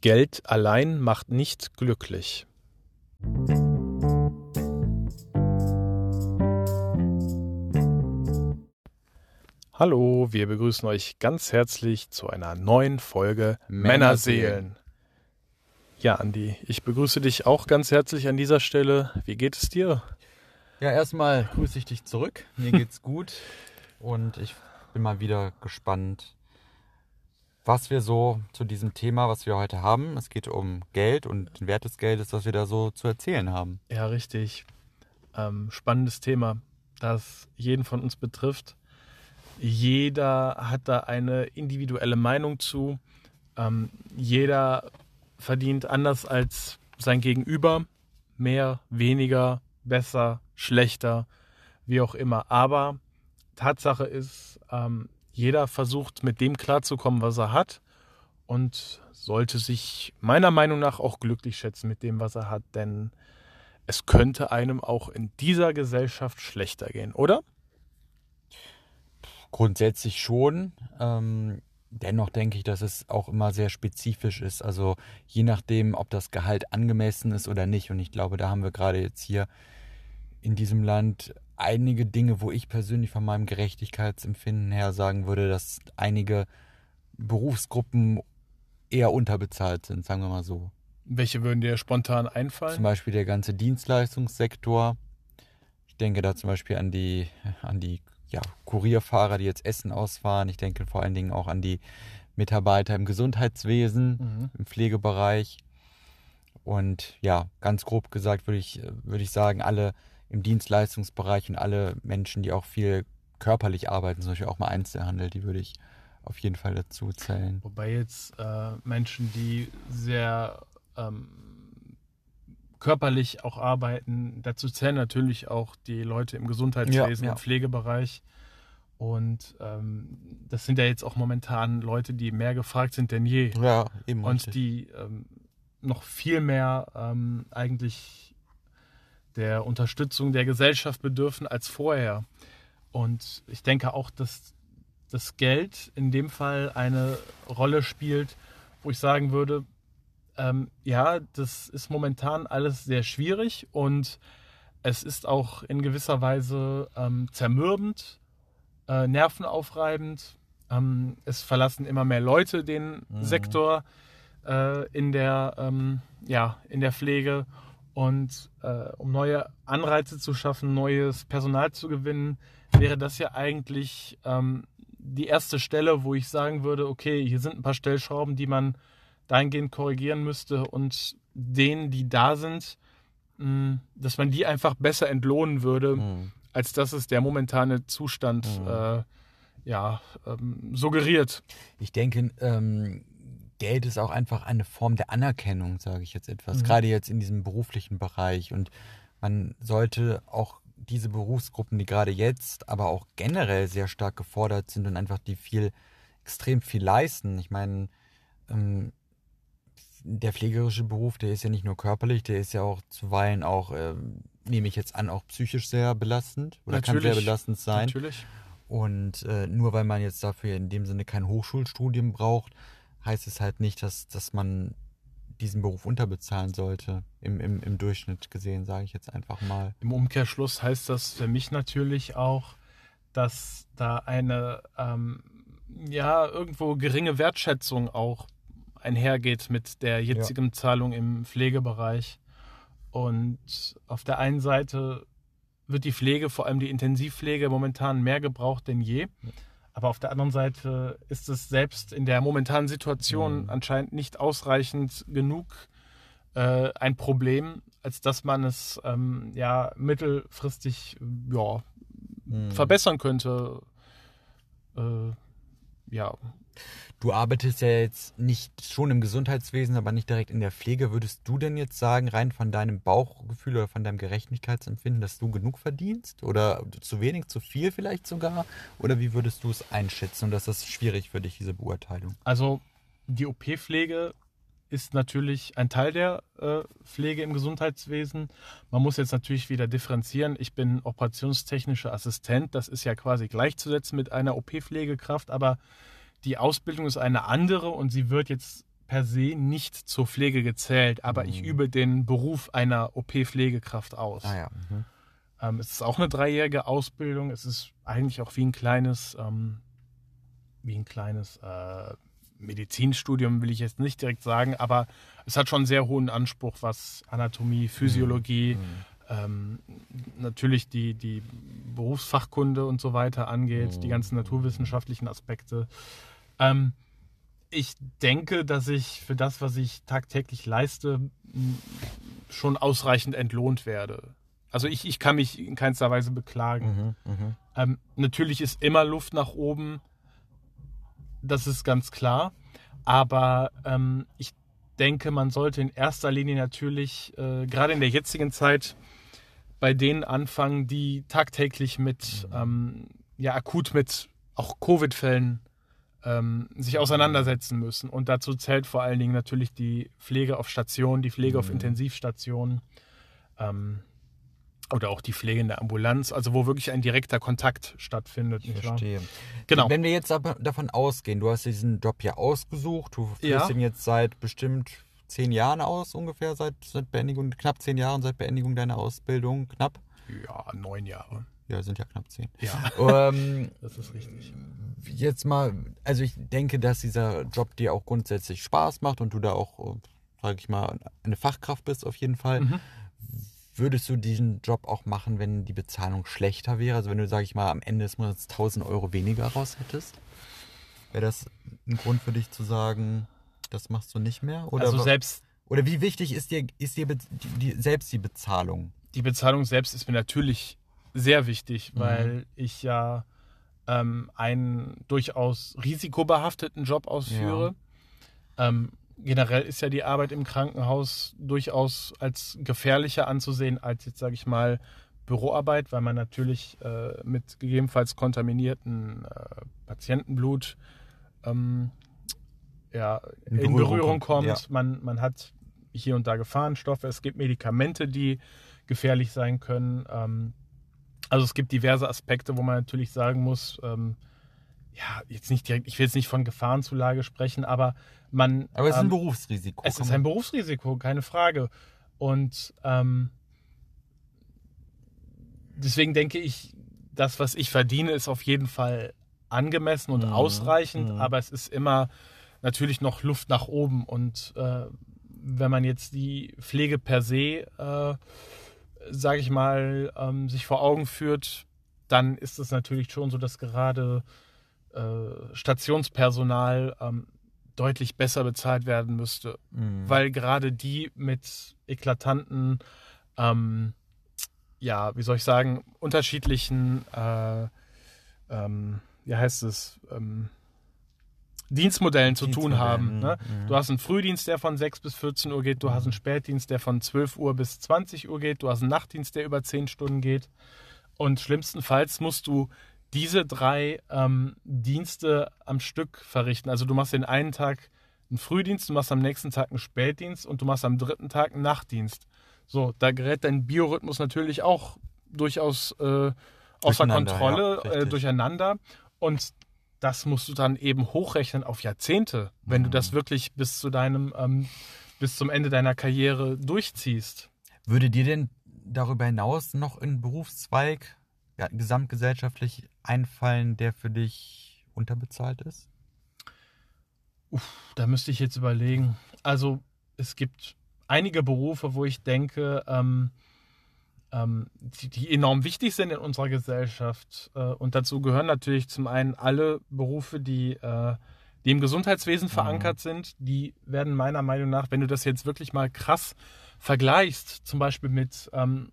Geld allein macht nicht glücklich. Hallo, wir begrüßen euch ganz herzlich zu einer neuen Folge Männerseelen. Ja, Andi, ich begrüße dich auch ganz herzlich an dieser Stelle. Wie geht es dir? Ja, erstmal grüße ich dich zurück. Mir geht's gut und ich bin mal wieder gespannt, was wir so zu diesem Thema, was wir heute haben, es geht um Geld und den Wert des Geldes, was wir da so zu erzählen haben. Ja, richtig. Ähm, spannendes Thema, das jeden von uns betrifft. Jeder hat da eine individuelle Meinung zu. Ähm, jeder verdient anders als sein Gegenüber. Mehr, weniger, besser, schlechter, wie auch immer. Aber Tatsache ist, ähm, jeder versucht mit dem klarzukommen, was er hat und sollte sich meiner Meinung nach auch glücklich schätzen mit dem, was er hat, denn es könnte einem auch in dieser Gesellschaft schlechter gehen, oder? Grundsätzlich schon. Ähm, dennoch denke ich, dass es auch immer sehr spezifisch ist. Also je nachdem, ob das Gehalt angemessen ist oder nicht. Und ich glaube, da haben wir gerade jetzt hier in diesem Land einige Dinge, wo ich persönlich von meinem Gerechtigkeitsempfinden her sagen würde, dass einige Berufsgruppen eher unterbezahlt sind, sagen wir mal so. Welche würden dir spontan einfallen? Zum Beispiel der ganze Dienstleistungssektor. Ich denke da zum Beispiel an die, an die ja, Kurierfahrer, die jetzt Essen ausfahren. Ich denke vor allen Dingen auch an die Mitarbeiter im Gesundheitswesen, mhm. im Pflegebereich. Und ja, ganz grob gesagt würde ich, würde ich sagen, alle im Dienstleistungsbereich und alle Menschen, die auch viel körperlich arbeiten, zum Beispiel auch mal Einzelhandel, die würde ich auf jeden Fall dazu zählen. Wobei jetzt äh, Menschen, die sehr ähm, körperlich auch arbeiten, dazu zählen natürlich auch die Leute im Gesundheitswesen, ja, ja. im Pflegebereich. Und ähm, das sind ja jetzt auch momentan Leute, die mehr gefragt sind denn je. Ja, eben. Und richtig. die ähm, noch viel mehr ähm, eigentlich der Unterstützung der Gesellschaft bedürfen als vorher. Und ich denke auch, dass das Geld in dem Fall eine Rolle spielt, wo ich sagen würde, ähm, ja, das ist momentan alles sehr schwierig und es ist auch in gewisser Weise ähm, zermürbend, äh, nervenaufreibend. Ähm, es verlassen immer mehr Leute den mhm. Sektor äh, in, der, ähm, ja, in der Pflege. Und äh, um neue Anreize zu schaffen, neues Personal zu gewinnen, wäre das ja eigentlich ähm, die erste Stelle, wo ich sagen würde, okay, hier sind ein paar Stellschrauben, die man dahingehend korrigieren müsste und denen, die da sind, mh, dass man die einfach besser entlohnen würde, mhm. als dass es der momentane Zustand mhm. äh, ja, ähm, suggeriert. Ich denke, ähm, Geld ist auch einfach eine Form der Anerkennung, sage ich jetzt etwas. Mhm. Gerade jetzt in diesem beruflichen Bereich. Und man sollte auch diese Berufsgruppen, die gerade jetzt, aber auch generell sehr stark gefordert sind und einfach die viel, extrem viel leisten. Ich meine, ähm, der pflegerische Beruf, der ist ja nicht nur körperlich, der ist ja auch zuweilen auch, äh, nehme ich jetzt an, auch psychisch sehr belastend oder natürlich, kann sehr belastend sein. Natürlich. Und äh, nur weil man jetzt dafür in dem Sinne kein Hochschulstudium braucht, heißt es halt nicht, dass, dass man diesen Beruf unterbezahlen sollte, im, im, im Durchschnitt gesehen, sage ich jetzt einfach mal. Im Umkehrschluss heißt das für mich natürlich auch, dass da eine ähm, ja irgendwo geringe Wertschätzung auch einhergeht mit der jetzigen ja. Zahlung im Pflegebereich. Und auf der einen Seite wird die Pflege, vor allem die Intensivpflege, momentan mehr gebraucht denn je. Aber auf der anderen Seite ist es selbst in der momentanen Situation mhm. anscheinend nicht ausreichend genug äh, ein Problem, als dass man es ähm, ja mittelfristig ja, mhm. verbessern könnte. Äh, ja. Du arbeitest ja jetzt nicht schon im Gesundheitswesen, aber nicht direkt in der Pflege. Würdest du denn jetzt sagen, rein von deinem Bauchgefühl oder von deinem Gerechtigkeitsempfinden, dass du genug verdienst? Oder zu wenig, zu viel vielleicht sogar? Oder wie würdest du es einschätzen? Und das ist schwierig für dich, diese Beurteilung. Also die OP-Pflege ist natürlich ein Teil der äh, Pflege im Gesundheitswesen. Man muss jetzt natürlich wieder differenzieren. Ich bin operationstechnischer Assistent. Das ist ja quasi gleichzusetzen mit einer OP-Pflegekraft, aber die Ausbildung ist eine andere und sie wird jetzt per se nicht zur Pflege gezählt, aber ich Mhm. übe den Beruf einer OP-Pflegekraft aus. Ah ja. Mhm. Ähm, es ist auch eine dreijährige Ausbildung. Es ist eigentlich auch wie ein kleines, ähm, wie ein kleines äh, Medizinstudium, will ich jetzt nicht direkt sagen, aber es hat schon einen sehr hohen Anspruch, was Anatomie, Physiologie, Mhm. ähm, natürlich die, die Berufsfachkunde und so weiter angeht, die ganzen naturwissenschaftlichen Aspekte. Ähm, ich denke, dass ich für das, was ich tagtäglich leiste, schon ausreichend entlohnt werde. Also ich, ich kann mich in keinster Weise beklagen. Mhm. Mhm. Ähm, natürlich ist immer Luft nach oben, das ist ganz klar. Aber ähm, ich denke, man sollte in erster Linie natürlich, äh, gerade in der jetzigen Zeit, bei denen anfangen, die tagtäglich mit, ähm, ja, akut mit auch Covid-Fällen ähm, sich auseinandersetzen müssen. Und dazu zählt vor allen Dingen natürlich die Pflege auf Station, die Pflege auf Mhm. Intensivstationen. Ähm, oder auch die Pflege in der Ambulanz, also wo wirklich ein direkter Kontakt stattfindet. Ich nicht wahr? verstehe. Genau. Wenn wir jetzt aber davon ausgehen, du hast diesen Job ja ausgesucht, du führst Ja. ihn jetzt seit bestimmt zehn Jahren aus, ungefähr seit, seit Beendigung, knapp zehn Jahren seit Beendigung deiner Ausbildung, knapp. Ja, neun Jahre. Ja, sind ja knapp zehn. Ja, ähm, das ist richtig. jetzt mal, also ich denke, dass dieser Job dir auch grundsätzlich Spaß macht und du da auch, sage ich mal, eine Fachkraft bist auf jeden Fall. Mhm. Würdest du diesen Job auch machen, wenn die Bezahlung schlechter wäre? Also wenn du, sage ich mal, am Ende des Monats 1000 Euro weniger raus hättest? Wäre das ein Grund für dich zu sagen, das machst du nicht mehr? Oder, also selbst oder wie wichtig ist dir, ist dir die, die, selbst die Bezahlung? die Bezahlung selbst ist mir natürlich sehr wichtig, Mhm. weil ich ja ähm, einen durchaus risikobehafteten Job ausführe. Ähm, generell ist ja die Arbeit im Krankenhaus durchaus als gefährlicher anzusehen als jetzt, sage ich mal, Büroarbeit, weil man natürlich äh, mit gegebenenfalls kontaminierten äh, Patientenblut ähm, ja, In in, Berührung Berührung kommt, kommt. ja. Man, man hat hier und da Gefahrenstoffe, es gibt Medikamente, die gefährlich sein können. Ähm, also es gibt diverse Aspekte, wo man natürlich sagen muss, ähm, ja, jetzt nicht direkt, ich will jetzt nicht von Gefahrenzulage sprechen, aber man. Aber es ist ein ähm, Berufsrisiko. es ist ein Berufsrisiko, keine Frage. Und ähm, deswegen denke ich, das, was ich verdiene, ist auf jeden Fall angemessen und Mhm, ausreichend, mhm. aber es ist immer natürlich noch Luft nach oben. Und äh, wenn man jetzt die Pflege per se, äh, sage ich mal, ähm, sich vor Augen führt, dann ist es natürlich schon so, dass gerade äh, Stationspersonal ähm, deutlich besser bezahlt werden müsste Mhm. weil gerade die mit eklatanten, ähm, ja, wie soll ich sagen, unterschiedlichen, äh, ähm, wie heißt es, ähm, Dienstmodellen zu tun haben. Ne? Mhm. Du hast einen Frühdienst, der von 6 bis 14 Uhr geht, du hast einen Spätdienst, der von 12 Uhr bis 20 Uhr geht, du hast einen Nachtdienst, der über 10 Stunden geht. Und schlimmstenfalls musst du diese drei ähm, Dienste am Stück verrichten. Also du machst den einen Tag einen Frühdienst, du machst am nächsten Tag einen Spätdienst und du machst am dritten Tag einen Nachtdienst. So, da gerät dein Biorhythmus natürlich auch durchaus äh, außer Kontrolle, ja, äh, durcheinander. Und das musst du dann eben hochrechnen auf Jahrzehnte, wenn du Mhm. das wirklich bis zu deinem, ähm, bis zum Ende deiner Karriere durchziehst. Würde dir denn darüber hinaus noch ein Berufszweig ja, gesamtgesellschaftlich einfallen, der für dich unterbezahlt ist? Da müsste ich jetzt überlegen. Also es gibt einige Berufe, wo ich denke, ähm, die, die enorm wichtig sind in unserer Gesellschaft. Äh, und dazu gehören natürlich zum einen alle Berufe, die, äh, die im Gesundheitswesen verankert sind. Die werden meiner Meinung nach, wenn du das jetzt wirklich mal krass vergleichst, zum Beispiel mit ähm,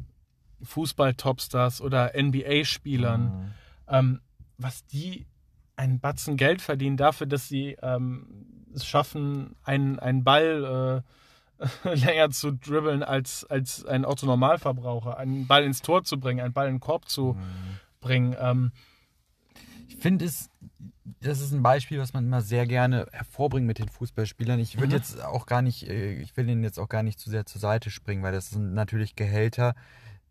Fußball-Topstars oder NBA-Spielern, Mhm. ähm, was die einen Batzen Geld verdienen dafür, dass sie ähm, es schaffen, einen, einen Ball äh, länger zu dribbeln als, als ein Autonormalverbraucher, einen Ball ins Tor zu bringen, einen Ball in den Korb zu Mhm. bringen. Ähm, Ich finde es, das ist ein Beispiel, was man immer sehr gerne hervorbringt mit den Fußballspielern. Ich würde Mhm. jetzt auch gar nicht, äh, ich will ihnen jetzt auch gar nicht zu sehr zur Seite springen, weil das sind natürlich Gehälter,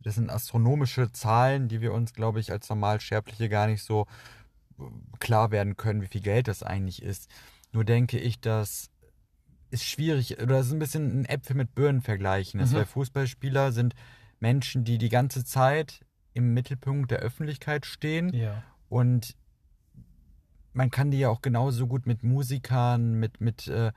das sind astronomische Zahlen, die wir uns, glaube ich, als Normalsterbliche gar nicht so äh, klar werden können, wie viel Geld das eigentlich ist. Nur denke ich, dass ist schwierig, oder es ist ein bisschen ein Äpfel mit Birnen vergleichen. Mhm. Weil Fußballspieler sind Menschen, die die ganze Zeit im Mittelpunkt der Öffentlichkeit stehen. Ja. Und man kann die ja auch genauso gut mit Musikern, mit, mit, äh,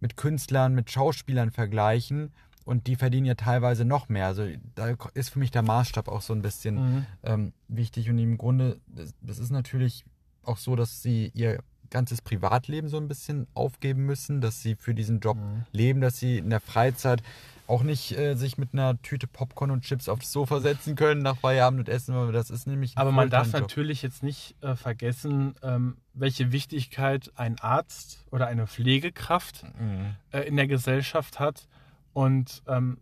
mit Künstlern, mit Schauspielern vergleichen. Und die verdienen ja teilweise noch mehr. Also da ist für mich der Maßstab auch so ein bisschen mhm. ähm, wichtig. Und im Grunde, das, das ist natürlich auch so, dass sie ihr ganzes Privatleben so ein bisschen aufgeben müssen, dass sie für diesen Job mhm. leben, dass sie in der Freizeit auch nicht äh, sich mit einer Tüte Popcorn und Chips aufs Sofa setzen können nach Feierabend und essen. Das ist nämlich. Aber man darf natürlich jetzt nicht äh, vergessen, ähm, welche Wichtigkeit ein Arzt oder eine Pflegekraft mhm. äh, in der Gesellschaft hat und ähm,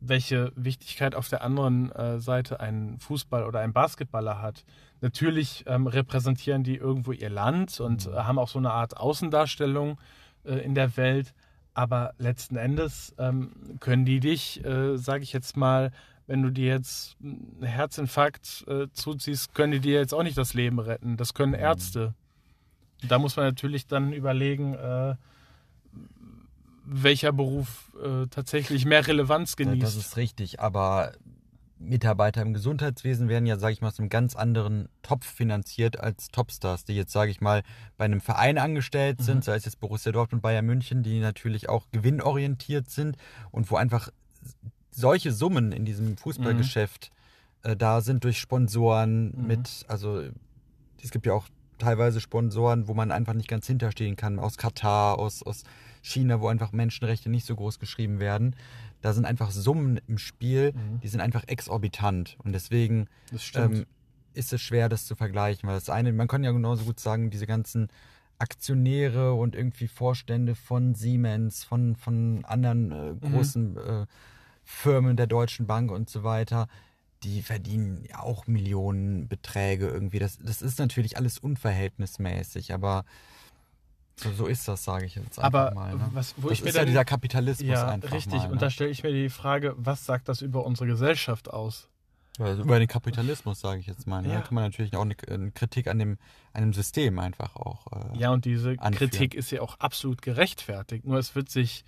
welche Wichtigkeit auf der anderen äh, Seite ein Fußball oder ein Basketballer hat. Natürlich ähm, repräsentieren die irgendwo ihr Land und mhm. haben auch so eine Art Außendarstellung äh, in der Welt aber letzten Endes ähm, können die dich, äh, sage ich jetzt mal, wenn du dir jetzt einen Herzinfarkt äh, zuziehst, können die dir jetzt auch nicht das Leben retten. Das können mhm. Ärzte. Da muss man natürlich dann überlegen, äh, welcher Beruf äh, tatsächlich mehr Relevanz genießt. Das ist richtig, aber Mitarbeiter im Gesundheitswesen werden ja, sage ich mal, aus einem ganz anderen Topf finanziert als Topstars, die jetzt, sage ich mal, bei einem Verein angestellt sind, mhm. sei es jetzt Borussia Dortmund, Bayern München, die natürlich auch gewinnorientiert sind und wo einfach solche Summen in diesem Fußballgeschäft mhm. äh, da sind durch Sponsoren mhm. mit, also es gibt ja auch teilweise Sponsoren, wo man einfach nicht ganz hinterstehen kann, aus Katar, aus, aus China, wo einfach Menschenrechte nicht so groß geschrieben werden da sind einfach Summen im Spiel, mhm. die sind einfach exorbitant. Und deswegen ähm, ist es schwer, das zu vergleichen. Weil das eine, man kann ja genauso gut sagen, diese ganzen Aktionäre und irgendwie Vorstände von Siemens, von, von anderen äh, mhm. großen mhm. äh, Firmen der Deutschen Bank und so weiter, die verdienen ja auch Millionenbeträge irgendwie. Das, das ist natürlich alles unverhältnismäßig, aber so, so ist das, sage ich jetzt einfach Aber mal. Ne? Was, wo das ich ist ja dieser Kapitalismus ja, einfach richtig. Mal, ne? Und da stelle ich mir die Frage, was sagt das über unsere Gesellschaft aus? Also über den Kapitalismus, sage ich jetzt mal. Ne? Ja. Da kann man natürlich auch eine, eine, Kritik an dem, an dem System einfach auch. Äh, ja, und diese anführen. Kritik ist ja auch absolut gerechtfertigt. Nur es wird sich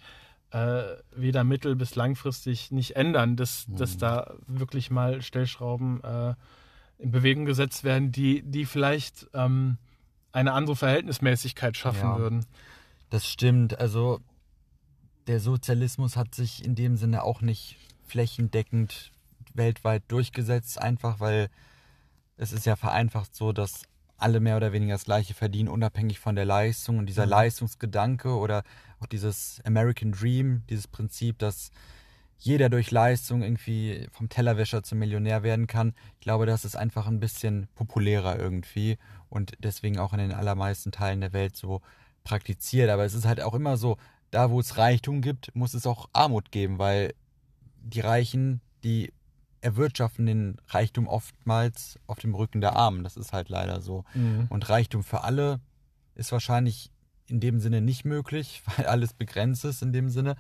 äh, weder mittel- bis langfristig nicht ändern, dass, hm. dass da wirklich mal Stellschrauben äh, in Bewegung gesetzt werden, die, die vielleicht ähm, eine andere Verhältnismäßigkeit schaffen ja, würden. Das stimmt. Also der Sozialismus hat sich in dem Sinne auch nicht flächendeckend weltweit durchgesetzt, einfach weil es ist ja vereinfacht so, dass alle mehr oder weniger das gleiche verdienen, unabhängig von der Leistung. Und dieser mhm. Leistungsgedanke oder auch dieses American Dream, dieses Prinzip, dass jeder durch Leistung irgendwie vom Tellerwäscher zum Millionär werden kann. Ich glaube, das ist einfach ein bisschen populärer irgendwie und deswegen auch in den allermeisten Teilen der Welt so praktiziert. Aber es ist halt auch immer so, da wo es Reichtum gibt, muss es auch Armut geben, weil die Reichen, die erwirtschaften den Reichtum oftmals auf dem Rücken der Armen. Das ist halt leider so. Mhm. Und Reichtum für alle ist wahrscheinlich in dem Sinne nicht möglich, weil alles begrenzt ist in dem Sinne.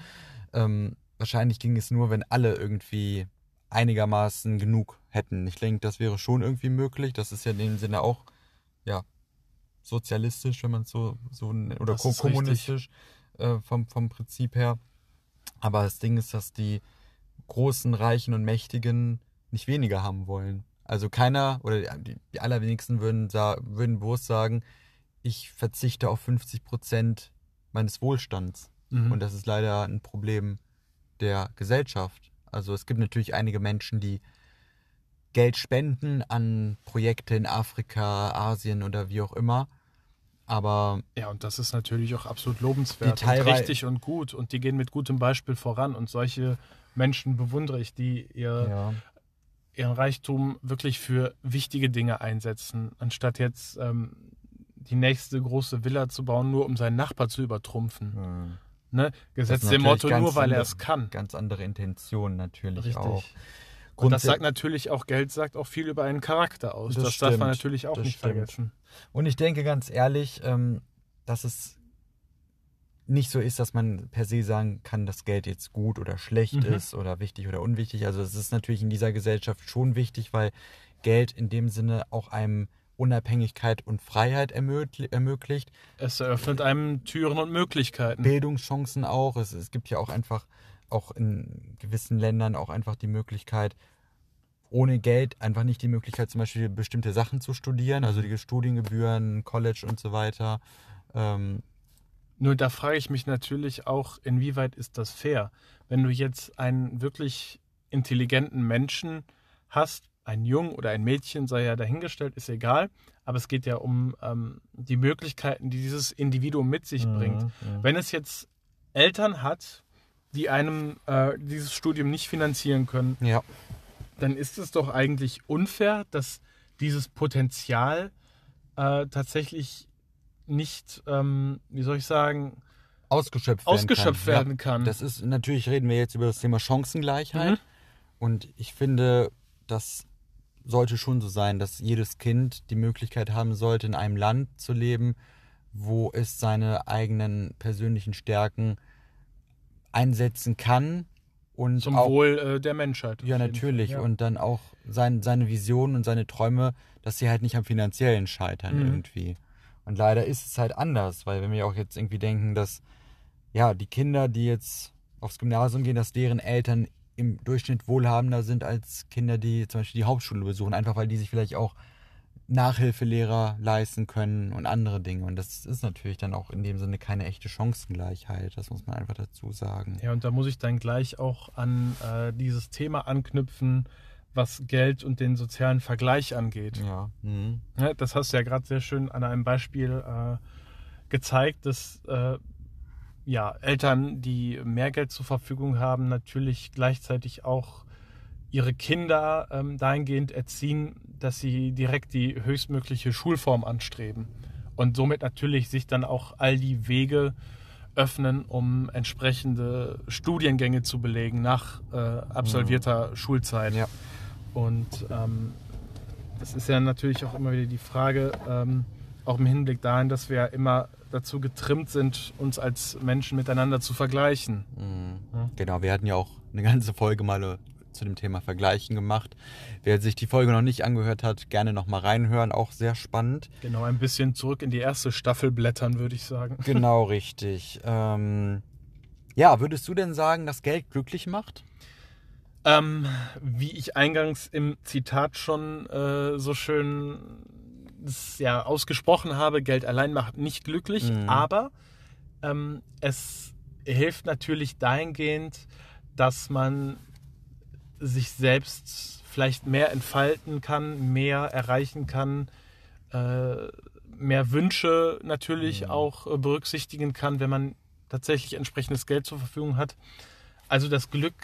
Ähm, wahrscheinlich ging es nur, wenn alle irgendwie einigermaßen genug hätten. Ich denke, das wäre schon irgendwie möglich. Das ist ja in dem Sinne auch, ja, sozialistisch, wenn man es so, so oder ko kommunistisch äh, vom, vom Prinzip her. Aber das Ding ist, dass die großen, reichen und mächtigen nicht weniger haben wollen. Also keiner oder die, die allerwenigsten würden, würden bewusst sagen, ich verzichte auf 50 Prozent meines Wohlstands. Mhm. Und das ist leider ein Problem der Gesellschaft. Also es gibt natürlich einige Menschen, die Geld spenden an Projekte in Afrika, Asien oder wie auch immer. Aber. Ja, und das ist natürlich auch absolut lobenswert und richtig und gut. Und die gehen mit gutem Beispiel voran. Und solche Menschen bewundere ich, die ihr, ja. ihren Reichtum wirklich für wichtige Dinge einsetzen, anstatt jetzt ähm, die nächste große Villa zu bauen, nur um seinen Nachbar zu übertrumpfen. Mhm. Ne? Gesetzt dem Motto nur, weil er es kann. Ganz andere Intention natürlich Richtig. auch. Und das sagt natürlich auch, Geld sagt auch viel über einen Charakter aus. Das, das darf man natürlich auch nicht stimmt. vergessen. Und ich denke ganz ehrlich, ähm, dass es nicht so ist, dass man per se sagen kann, dass Geld jetzt gut oder schlecht mhm. ist oder wichtig oder unwichtig. Also es ist natürlich in dieser Gesellschaft schon wichtig, weil Geld in dem Sinne auch einem Unabhängigkeit und Freiheit ermögli ermöglicht. Es eröffnet einem Türen und Möglichkeiten. Bildungschancen auch. Es, es gibt ja auch einfach, auch in gewissen Ländern auch einfach die Möglichkeit, ohne Geld einfach nicht die Möglichkeit, zum Beispiel bestimmte Sachen zu studieren, also die Studiengebühren, College und so weiter. Ähm, Nur da frage ich mich natürlich auch, inwieweit ist das fair? Wenn du jetzt einen wirklich intelligenten Menschen hast, ein Jung oder ein Mädchen, sei ja dahingestellt, ist egal, aber es geht ja um ähm, die Möglichkeiten, die dieses Individuum mit sich Mhm, bringt. Wenn es jetzt Eltern hat, die einem äh, dieses Studium nicht finanzieren können, ja. dann ist es doch eigentlich unfair, dass dieses Potenzial äh, tatsächlich nicht, ähm, wie soll ich sagen, ausgeschöpft werden ausgeschöpft kann. werden kann. Ja, das ist natürlich reden wir jetzt über das Thema Chancengleichheit Mhm. und ich finde, das sollte schon so sein, dass jedes Kind die Möglichkeit haben sollte, in einem Land zu leben, wo es seine eigenen persönlichen Stärken einsetzen kann und Zum auch Wohl äh, der Menschheit. ja natürlich ja. und dann auch sein, seine Visionen und seine Träume, dass sie halt nicht am finanziellen scheitern Mhm. irgendwie. Und leider ist es halt anders, weil wenn wir auch jetzt irgendwie denken, dass ja die Kinder, die jetzt aufs Gymnasium gehen, dass deren Eltern im Durchschnitt wohlhabender sind als Kinder, die zum Beispiel die Hauptschule besuchen, einfach weil die sich vielleicht auch Nachhilfelehrer leisten können und andere Dinge. Und das ist natürlich dann auch in dem Sinne keine echte Chancengleichheit. Das muss man einfach dazu sagen. Ja, und da muss ich dann gleich auch an äh, dieses Thema anknüpfen, was Geld und den sozialen Vergleich angeht. Ja. Mhm. Ja, das hast du ja gerade sehr schön an einem Beispiel äh, gezeigt, dass äh, ja, Eltern, die mehr Geld zur Verfügung haben, natürlich gleichzeitig auch ihre Kinder ähm, dahingehend erziehen, dass sie direkt die höchstmögliche Schulform anstreben und somit natürlich sich dann auch all die Wege öffnen, um entsprechende Studiengänge zu belegen nach äh, absolvierter Schulzeit. Ja. Und ähm, das ist ja natürlich auch immer wieder die Frage, ähm, auch im Hinblick dahin, dass wir ja immer dazu getrimmt sind, uns als Menschen miteinander zu vergleichen. Mhm. Ja. Genau, wir hatten ja auch eine ganze Folge mal äh, zu dem Thema Vergleichen gemacht. Wer sich die Folge noch nicht angehört hat, gerne noch mal reinhören, auch sehr spannend. Genau, ein bisschen zurück in die erste Staffel blättern, würde ich sagen. Genau, richtig. Ähm, ja, würdest du denn sagen, dass Geld glücklich macht? Ähm, wie ich eingangs im Zitat schon äh, so schön das, ja, ausgesprochen habe, Geld allein macht nicht glücklich, Mhm. aber ähm, es hilft natürlich dahingehend, dass man sich selbst vielleicht mehr entfalten kann, mehr erreichen kann, äh, mehr Wünsche natürlich Mhm. auch äh, berücksichtigen kann, wenn man tatsächlich entsprechendes Geld zur Verfügung hat. Also das Glück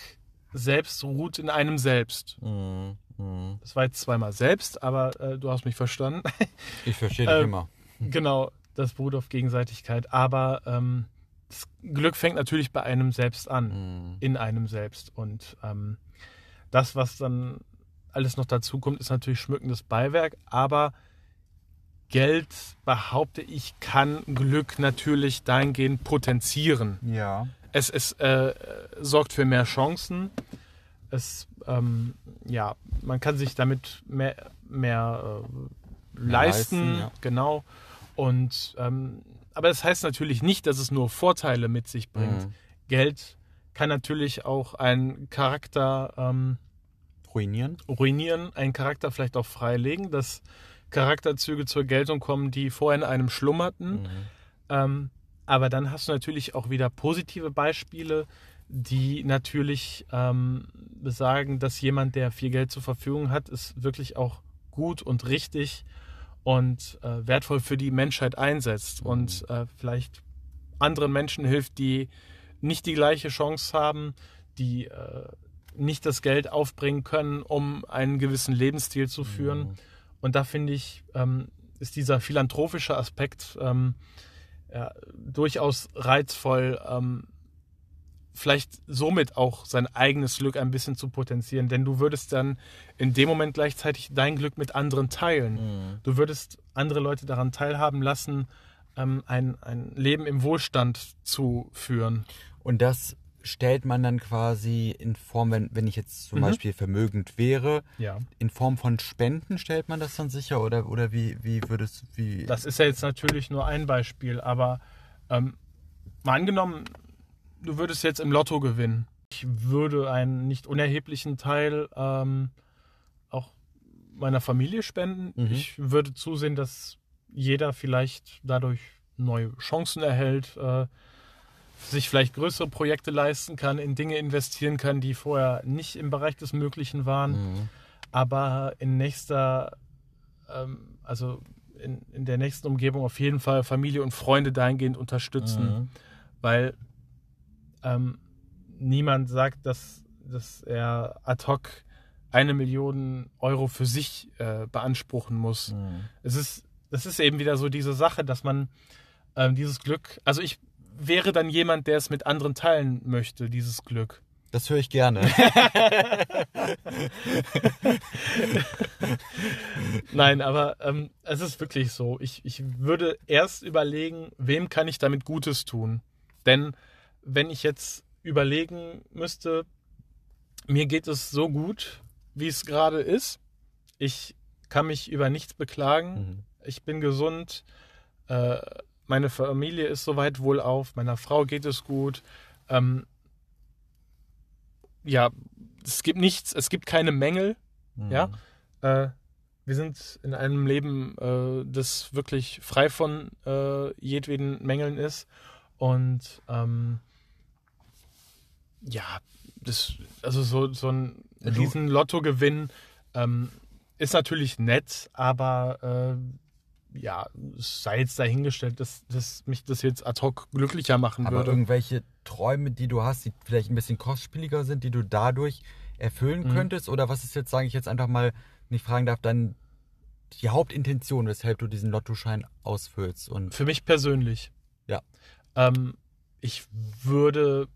selbst ruht in einem selbst. Mhm. Mhm. Das war jetzt zweimal selbst, aber äh, du hast mich verstanden. Ich verstehe dich Ähm, immer. genau, das beruht auf Gegenseitigkeit. Aber ähm, das Glück fängt natürlich bei einem selbst an, Mhm. in einem selbst. Und ähm, das, was dann alles noch dazu kommt, ist natürlich schmückendes Beiwerk. Aber Geld, behaupte ich, kann Glück natürlich dahingehend potenzieren. Ja. Es, es äh, sorgt für mehr Chancen. Es, ähm, ja, man kann sich damit mehr, mehr, äh, Mehr leisten, leisten, ja. genau. Und ähm, aber das heißt natürlich nicht, dass es nur Vorteile mit sich bringt. Mhm. Geld kann natürlich auch einen Charakter ähm, Ruinieren? ruinieren, einen Charakter vielleicht auch freilegen, dass Charakterzüge zur Geltung kommen, die vorher in einem schlummerten. Mhm. Ähm, aber dann hast du natürlich auch wieder positive Beispiele, die natürlich ähm, besagen, dass jemand, der viel Geld zur Verfügung hat, es wirklich auch gut und richtig und äh, wertvoll für die Menschheit einsetzt Mhm. und äh, vielleicht anderen Menschen hilft, die nicht die gleiche Chance haben, die äh, nicht das Geld aufbringen können, um einen gewissen Lebensstil zu führen. Mhm. Und da finde ich, ähm, ist dieser philanthropische Aspekt ähm, ja, durchaus reizvoll, ähm, vielleicht somit auch sein eigenes Glück ein bisschen zu potenzieren. Denn du würdest dann in dem Moment gleichzeitig dein Glück mit anderen teilen. Mhm. Du würdest andere Leute daran teilhaben lassen, ähm, ein, ein Leben im Wohlstand zu führen. Und das stellt man dann quasi in Form, wenn, wenn ich jetzt zum Mhm. Beispiel vermögend wäre, Ja. in Form von Spenden stellt man das dann sicher oder, oder wie, wie würdest wie. Das ist ja jetzt natürlich nur ein Beispiel, aber ähm, mal angenommen, du würdest jetzt im Lotto gewinnen. Ich würde einen nicht unerheblichen Teil ähm, auch meiner Familie spenden. Mhm. Ich würde zusehen, dass jeder vielleicht dadurch neue Chancen erhält, äh, sich vielleicht größere Projekte leisten kann, in Dinge investieren kann, die vorher nicht im Bereich des Möglichen waren Mhm. aber in nächster, ähm, also in, in der nächsten Umgebung auf jeden Fall Familie und Freunde dahingehend unterstützen, Mhm. weil ähm, niemand sagt, dass, dass er ad hoc eine Million Euro für sich äh, beanspruchen muss. Mhm. Es ist, das ist eben wieder so diese Sache, dass man ähm, dieses Glück, also ich wäre dann jemand, der es mit anderen teilen möchte, dieses Glück. Das höre ich gerne. Nein, aber ähm, es ist wirklich so. Ich, ich würde erst überlegen, wem kann ich damit Gutes tun. Denn wenn ich jetzt überlegen müsste, mir geht es so gut, wie es gerade ist. Ich kann mich über nichts beklagen. Mhm. Ich bin gesund. Äh, meine Familie ist soweit wohlauf. Meiner Frau geht es gut. Ähm, ja, es gibt nichts, es gibt keine Mängel. Mhm. Ja. Äh, wir sind in einem Leben, äh, das wirklich frei von äh, jedweden Mängeln ist. Und ähm, ja, das, also so, so ein riesen Lottogewinn ähm, ist natürlich nett, aber äh, ja, es sei jetzt dahingestellt, dass, dass mich das jetzt ad hoc glücklicher machen Aber würde. irgendwelche Träume, die du hast, die vielleicht ein bisschen kostspieliger sind, die du dadurch erfüllen Mhm. könntest? Oder was ist jetzt, sage ich jetzt einfach mal, wenn ich fragen darf, dann die Hauptintention, weshalb du diesen Lottoschein ausfüllst? Und Für mich persönlich. Ja. Ähm, ich würde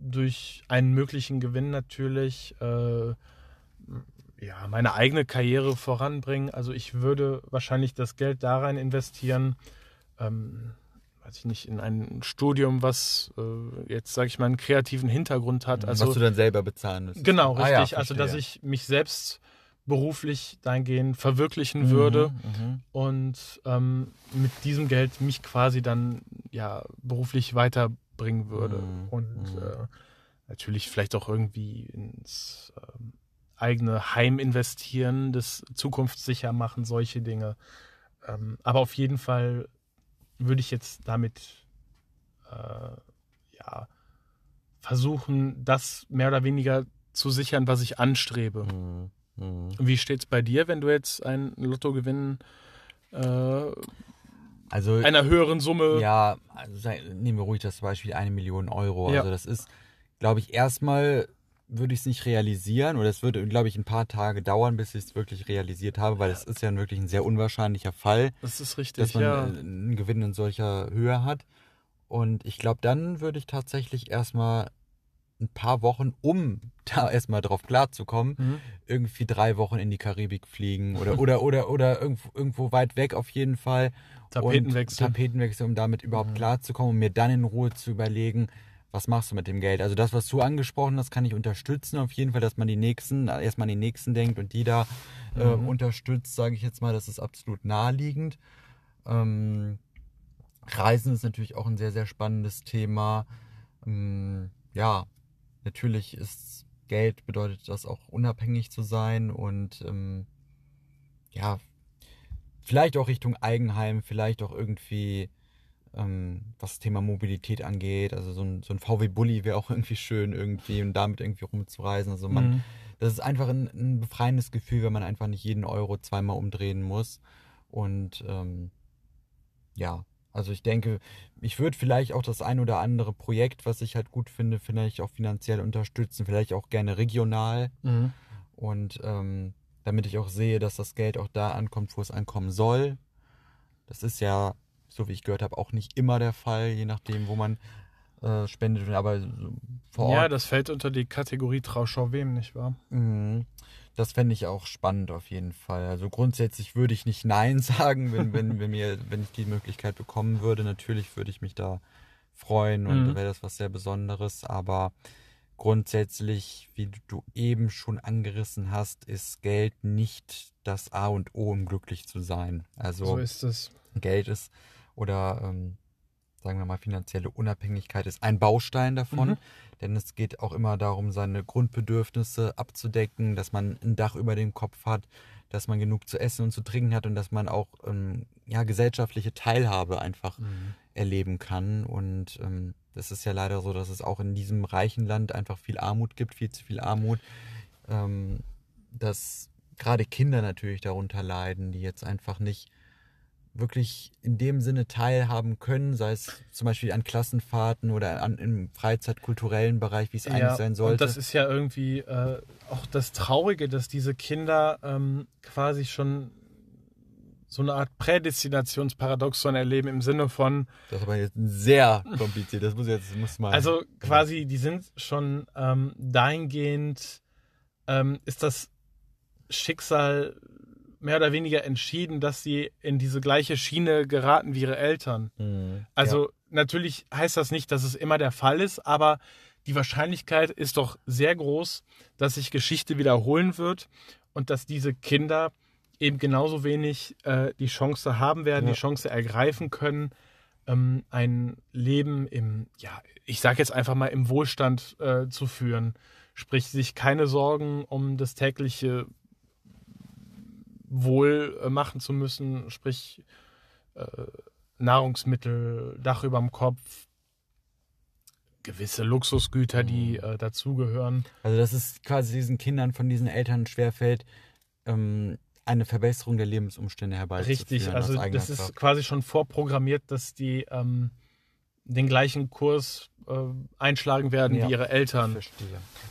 durch einen möglichen Gewinn natürlich äh, ja, meine eigene Karriere voranbringen. Also ich würde wahrscheinlich das Geld da rein investieren, ähm, weiß ich nicht, in ein Studium, was äh, jetzt, sage ich mal, einen kreativen Hintergrund hat. Also was du dann selber bezahlen müsstest. Genau, Ah ja, richtig. also, dass ich mich selbst beruflich dahingehend verwirklichen Mhm, würde mhm. und ähm, mit diesem Geld mich quasi dann ja beruflich weiterbringen würde. Mhm, Und mhm. äh, natürlich vielleicht auch irgendwie ins ähm, eigene Heim investieren, das zukunftssicher machen, solche Dinge. Ähm, aber auf jeden Fall würde ich jetzt damit äh, ja versuchen, das mehr oder weniger zu sichern, was ich anstrebe. Mhm, mhm. Wie steht's bei dir, wenn du jetzt ein Lottogewinn äh, Also einer höheren Summe Ja, also nehmen wir ruhig das Beispiel eine Million Euro. Ja. Also das ist, glaube ich, erstmal würde ich es nicht realisieren oder es würde, glaube ich, ein paar Tage dauern, bis ich es wirklich realisiert habe, weil es ist ja wirklich ein sehr unwahrscheinlicher Fall, Das ist richtig, dass man ja. äh, einen Gewinn in solcher Höhe hat. Und ich glaube, dann würde ich tatsächlich erstmal ein paar Wochen, um da erstmal drauf klarzukommen, Mhm. irgendwie drei Wochen in die Karibik fliegen oder oder oder oder irgendwo, irgendwo weit weg auf jeden Fall. Tapetenwechsel. Tapetenwechsel, um damit überhaupt Mhm. klarzukommen und mir dann in Ruhe zu überlegen, was machst du mit dem Geld? Also das, was du angesprochen hast, kann ich unterstützen auf jeden Fall, dass man die nächsten, erstmal an die nächsten denkt und die da äh, Mhm. unterstützt, sage ich jetzt mal, das ist absolut naheliegend. Ähm, Reisen ist natürlich auch ein sehr, sehr spannendes Thema. Ähm, ja, natürlich ist Geld bedeutet das auch unabhängig zu sein und ähm, ja, vielleicht auch Richtung Eigenheim, vielleicht auch irgendwie, ähm, was das Thema Mobilität angeht. Also so ein, so ein VW-Bully wäre auch irgendwie schön irgendwie und damit irgendwie rumzureisen. Also man, Mhm. das ist einfach ein, ein befreiendes Gefühl, wenn man einfach nicht jeden Euro zweimal umdrehen muss. Und ähm, ja, also ich denke, ich würde vielleicht auch das ein oder andere Projekt, was ich halt gut finde, vielleicht auch finanziell unterstützen, vielleicht auch gerne regional. Mhm. Und ähm, damit ich auch sehe, dass das Geld auch da ankommt, wo es ankommen soll. Das ist ja, so wie ich gehört habe, auch nicht immer der Fall, je nachdem, wo man äh, spendet. Aber vor Ort Ja, das fällt unter die Kategorie Trauschau wem, nicht wahr? Mhm. Das fände ich auch spannend auf jeden Fall. Also grundsätzlich würde ich nicht Nein sagen, wenn, wenn, wenn, mir, wenn ich die Möglichkeit bekommen würde. Natürlich würde ich mich da freuen und Mhm. wäre das was sehr Besonderes. Aber grundsätzlich, wie du eben schon angerissen hast, ist Geld nicht das A und O, um glücklich zu sein. Also So ist es. Geld ist oder ähm, sagen wir mal finanzielle Unabhängigkeit ist ein Baustein davon, Mhm. denn es geht auch immer darum, seine Grundbedürfnisse abzudecken, dass man ein Dach über dem Kopf hat, dass man genug zu essen und zu trinken hat und dass man auch ähm, ja gesellschaftliche Teilhabe einfach erleben kann. Und ähm, das ist ja leider so, dass es auch in diesem reichen Land einfach viel Armut gibt, viel zu viel Armut, ähm, dass gerade Kinder natürlich darunter leiden, die jetzt einfach nicht wirklich in dem Sinne teilhaben können, sei es zum Beispiel an Klassenfahrten oder an, im freizeitkulturellen Bereich, wie es eigentlich sein sollte. Und das ist ja irgendwie äh, auch das Traurige, dass diese Kinder ähm, quasi schon so eine Art Prädestinationsparadoxon erleben im Sinne von, Das ist aber jetzt sehr kompliziert. Das muss jetzt muss mal. also quasi, die sind schon ähm, dahingehend, ähm, ist das Schicksal mehr oder weniger entschieden, dass sie in diese gleiche Schiene geraten wie ihre Eltern. Mhm. Also natürlich heißt das nicht, dass es immer der Fall ist, aber die Wahrscheinlichkeit ist doch sehr groß, dass sich Geschichte wiederholen wird und dass diese Kinder eben genauso wenig äh, die Chance haben werden, Ja. die Chance ergreifen können, ähm, ein Leben im, ja, ich sage jetzt einfach mal im Wohlstand äh, zu führen. Sprich, sich keine Sorgen um das tägliche Wohl äh, machen zu müssen, sprich äh, Nahrungsmittel, Dach überm Kopf, gewisse Luxusgüter, die äh, dazugehören. Also dass es quasi diesen Kindern von diesen Eltern schwerfällt, ähm, eine Verbesserung der Lebensumstände herbeizuführen. Richtig, also das ist Kraft. quasi schon vorprogrammiert, dass die ähm, den gleichen Kurs äh, einschlagen werden Ja, wie ihre Eltern. Verstehe.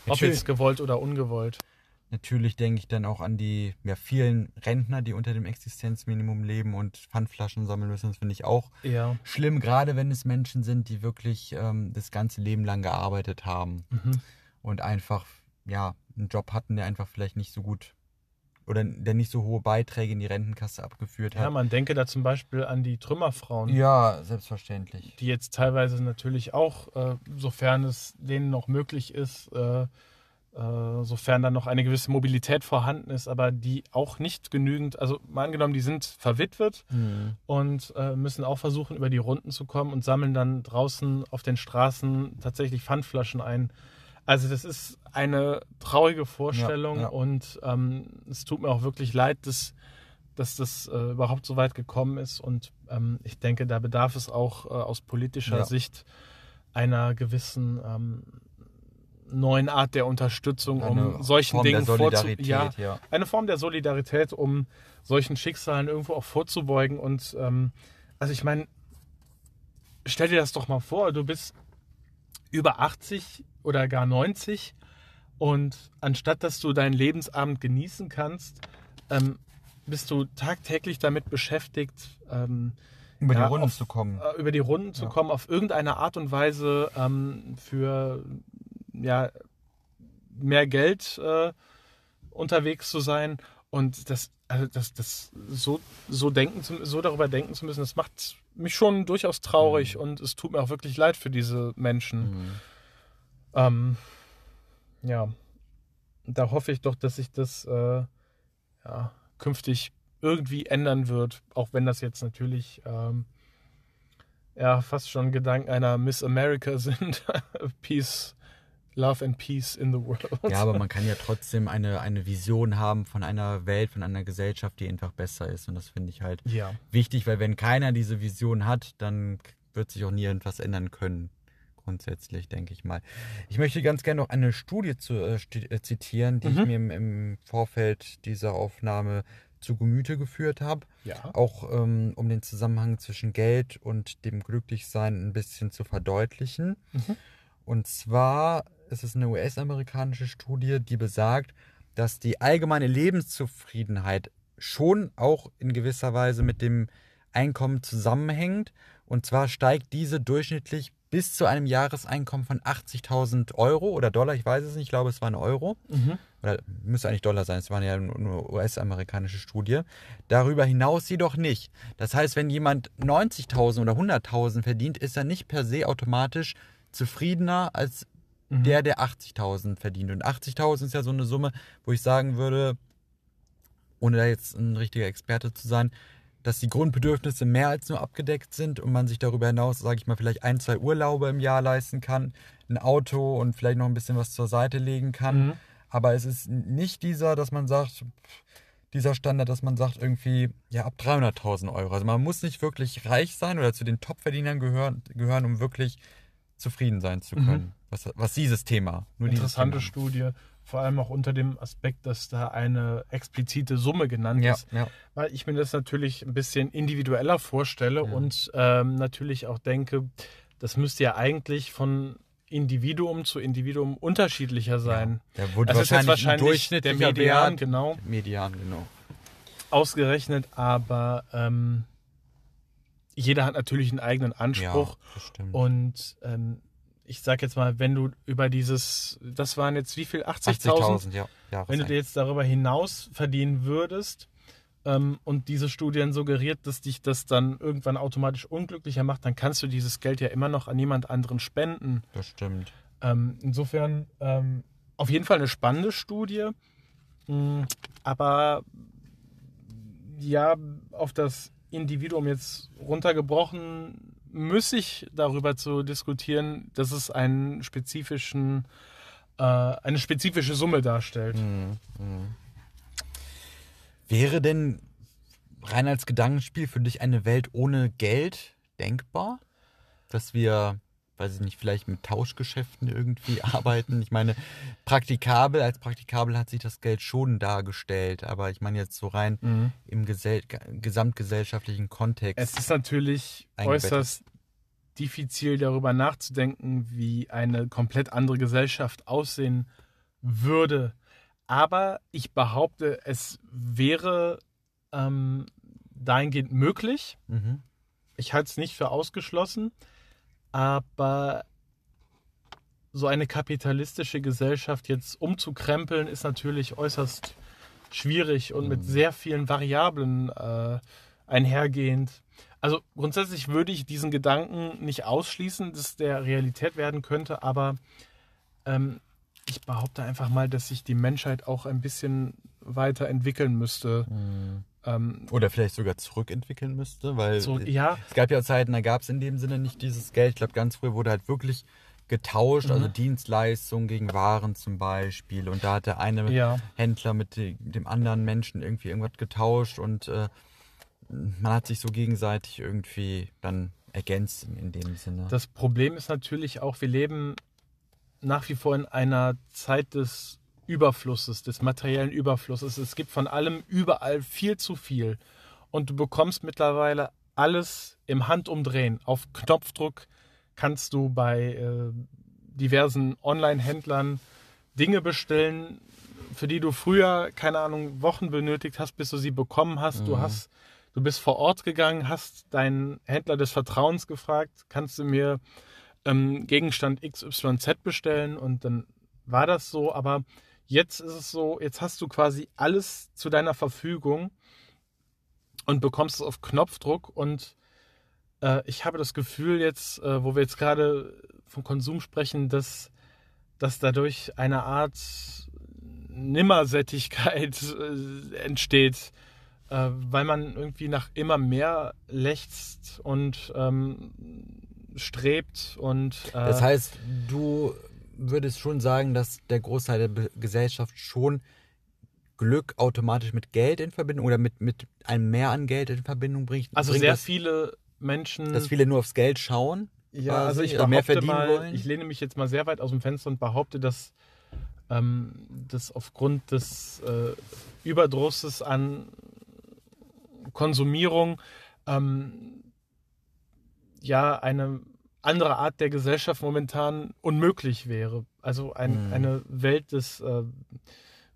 Ob jetzt gewollt oder ungewollt. Natürlich denke ich dann auch an die ja, vielen Rentner, die unter dem Existenzminimum leben und Pfandflaschen sammeln müssen. Das finde ich auch Ja. schlimm, gerade wenn es Menschen sind, die wirklich ähm, das ganze Leben lang gearbeitet haben Mhm. und einfach ja einen Job hatten, der einfach vielleicht nicht so gut oder der nicht so hohe Beiträge in die Rentenkasse abgeführt Ja, hat. man denke da zum Beispiel an die Trümmerfrauen. Ja, selbstverständlich. die jetzt teilweise natürlich auch, äh, sofern es denen noch möglich ist, äh, sofern dann noch eine gewisse Mobilität vorhanden ist, aber die auch nicht genügend, also mal angenommen, die sind verwitwet Mhm. und äh, müssen auch versuchen, über die Runden zu kommen und sammeln dann draußen auf den Straßen tatsächlich Pfandflaschen ein. Also das ist eine traurige Vorstellung Ja, ja. und ähm, es tut mir auch wirklich leid, dass, dass das äh, überhaupt so weit gekommen ist. Und ähm, ich denke, da bedarf es auch äh, aus politischer Ja. Sicht einer gewissen ähm, neuen Art der Unterstützung, um Eine solchen Form Dingen der vorzu Solidarität, ja, ja. eine Form der Solidarität, um solchen Schicksalen irgendwo auch vorzubeugen. Und ähm, also ich meine, stell dir das doch mal vor, du bist über 80 oder gar 90 und anstatt dass du deinen Lebensabend genießen kannst, ähm, bist du tagtäglich damit beschäftigt, ähm, Über Ja, die Runden auf- zu kommen. äh, über die Runden zu Ja. kommen, auf irgendeine Art und Weise ähm, für ja, mehr Geld äh, unterwegs zu sein. Und das, also das, das so, so denken zu, so darüber denken zu müssen, das macht mich schon durchaus traurig Mhm. und es tut mir auch wirklich leid für diese Menschen. Mhm. Ähm, ja, da hoffe ich doch, dass sich das äh, ja, künftig irgendwie ändern wird, auch wenn das jetzt natürlich ähm, ja fast schon Gedanken einer Miss America sind. Peace, Love and Peace in the world. Ja, aber man kann ja trotzdem eine, eine Vision haben von einer Welt, von einer Gesellschaft, die einfach besser ist. Und das finde ich halt ja. wichtig, weil wenn keiner diese Vision hat, dann wird sich auch nie etwas ändern können. Grundsätzlich, denke ich mal. Ich möchte ganz gerne noch eine Studie zu, äh, äh, zitieren, die ich Mhm. mir im, im Vorfeld dieser Aufnahme zu Gemüte geführt habe. Ja. Auch ähm, um den Zusammenhang zwischen Geld und dem Glücklichsein ein bisschen zu verdeutlichen. Mhm. Und zwar ist es eine US-amerikanische Studie, die besagt, dass die allgemeine Lebenszufriedenheit schon auch in gewisser Weise mit dem Einkommen zusammenhängt. Und zwar steigt diese durchschnittlich bis zu einem Jahreseinkommen von 80.000 Euro oder Dollar, ich weiß es nicht, ich glaube, es waren Euro. Mhm. Oder müsste eigentlich Dollar sein, es war ja nur US-amerikanische Studie. Darüber hinaus jedoch nicht. Das heißt, wenn jemand 90.000 oder 100.000 verdient, ist er nicht per se automatisch zufriedener als Mhm. der, der 80.000 verdient. Und 80.000 ist ja so eine Summe, wo ich sagen würde, ohne da jetzt ein richtiger Experte zu sein, dass die Grundbedürfnisse mehr als nur abgedeckt sind und man sich darüber hinaus, sage ich mal, vielleicht ein, zwei Urlaube im Jahr leisten kann, ein Auto und vielleicht noch ein bisschen was zur Seite legen kann. Mhm. Aber es ist nicht dieser, dass man sagt, dieser Standard, dass man sagt, irgendwie, ja, ab 300.000 Euro. Also man muss nicht wirklich reich sein oder zu den Top-Verdienern gehören, gehören, um wirklich zufrieden sein zu können. Was, was dieses Thema. Nur Mhm. Interessante Thema. Studie, vor allem auch unter dem Aspekt, dass da eine explizite Summe genannt Ja, ist. ja. Weil ich mir das natürlich ein bisschen individueller vorstelle Ja. und ähm, natürlich auch denke, das müsste ja eigentlich von Individuum zu Individuum unterschiedlicher sein. Der wurde Das wahrscheinlich, wahrscheinlich ein durchschnittlicher der Median, Wert. genau, Median, genau. ausgerechnet, aber ähm, jeder hat natürlich einen eigenen Anspruch. Ja, das stimmt. Und ähm, ich sag jetzt mal, wenn du über dieses, das waren jetzt wie viel? 80.000? 80.000, ja. Wenn du dir jetzt darüber hinaus verdienen würdest ähm, und diese Studien suggeriert, dass dich das dann irgendwann automatisch unglücklicher macht, dann kannst du dieses Geld ja immer noch an jemand anderen spenden. das stimmt. Ähm, insofern ähm, auf jeden Fall eine spannende Studie, Mm, aber ja, auf das Individuum jetzt runtergebrochen, müßig darüber zu diskutieren, dass es einen spezifischen, äh, eine spezifische Summe darstellt. Mhm. Mhm. Wäre denn rein als Gedankenspiel für dich eine Welt ohne Geld denkbar? Dass wir, weiß ich nicht, vielleicht mit Tauschgeschäften irgendwie arbeiten? Ich meine, praktikabel, als praktikabel hat sich das Geld schon dargestellt, aber ich meine jetzt so rein Mhm. im gesell gesamtgesellschaftlichen Kontext. Es ist natürlich äußerst diffizil darüber nachzudenken, wie eine komplett andere Gesellschaft aussehen würde. Aber ich behaupte, es wäre ähm, dahingehend möglich. mhm. Ich halte es nicht für ausgeschlossen, aber so eine kapitalistische Gesellschaft jetzt umzukrempeln, ist natürlich äußerst schwierig und mit Mhm. sehr vielen Variablen äh, einhergehend. Also grundsätzlich würde ich diesen Gedanken nicht ausschließen, dass der Realität werden könnte, aber ähm, ich behaupte einfach mal, dass sich die Menschheit auch ein bisschen weiterentwickeln müsste. Mhm. Ähm, Oder vielleicht sogar zurückentwickeln müsste, weil so, ja, Es gab ja Zeiten, da gab es in dem Sinne nicht dieses Geld. Ich glaube, ganz früh wurde halt wirklich getauscht, also Mhm. Dienstleistungen gegen Waren zum Beispiel. Und da hat der eine ja. Händler mit de- dem anderen Menschen irgendwie irgendwas getauscht und äh, man hat sich so gegenseitig irgendwie dann ergänzt in, in dem Sinne. Das Problem ist natürlich auch, wir leben nach wie vor in einer Zeit des Überflusses, des materiellen Überflusses. Es gibt von allem überall viel zu viel. Und du bekommst mittlerweile alles im Handumdrehen. Auf Knopfdruck kannst du bei äh, diversen Online-Händlern Dinge bestellen, für die du früher, keine Ahnung, Wochen benötigt hast, bis du sie bekommen hast. Du Mhm. hast, du bist vor Ort gegangen, hast deinen Händler des Vertrauens gefragt, kannst du mir ähm, Gegenstand XYZ bestellen und dann war das so, aber jetzt ist es so, jetzt hast du quasi alles zu deiner Verfügung und bekommst es auf Knopfdruck und äh, ich habe das Gefühl jetzt, äh, wo wir jetzt gerade vom Konsum sprechen, dass, dass dadurch eine Art Nimmersättigkeit äh, entsteht, äh, weil man irgendwie nach immer mehr lechzt und ähm, strebt und äh, Das heißt, du würdest schon sagen, dass der Großteil der Gesellschaft schon Glück automatisch mit Geld in Verbindung oder mit, mit einem Mehr an Geld in Verbindung bringt. also bringt sehr das, viele Menschen Dass viele nur aufs Geld schauen. Ja, also ich oder mehr verdienen mal, wollen? ich lehne mich jetzt mal sehr weit aus dem Fenster und behaupte, dass, ähm, dass aufgrund des äh, Überdrusses an Konsumierung ähm, ja eine andere Art der Gesellschaft momentan unmöglich wäre. Also ein, Hm. eine Welt des, äh,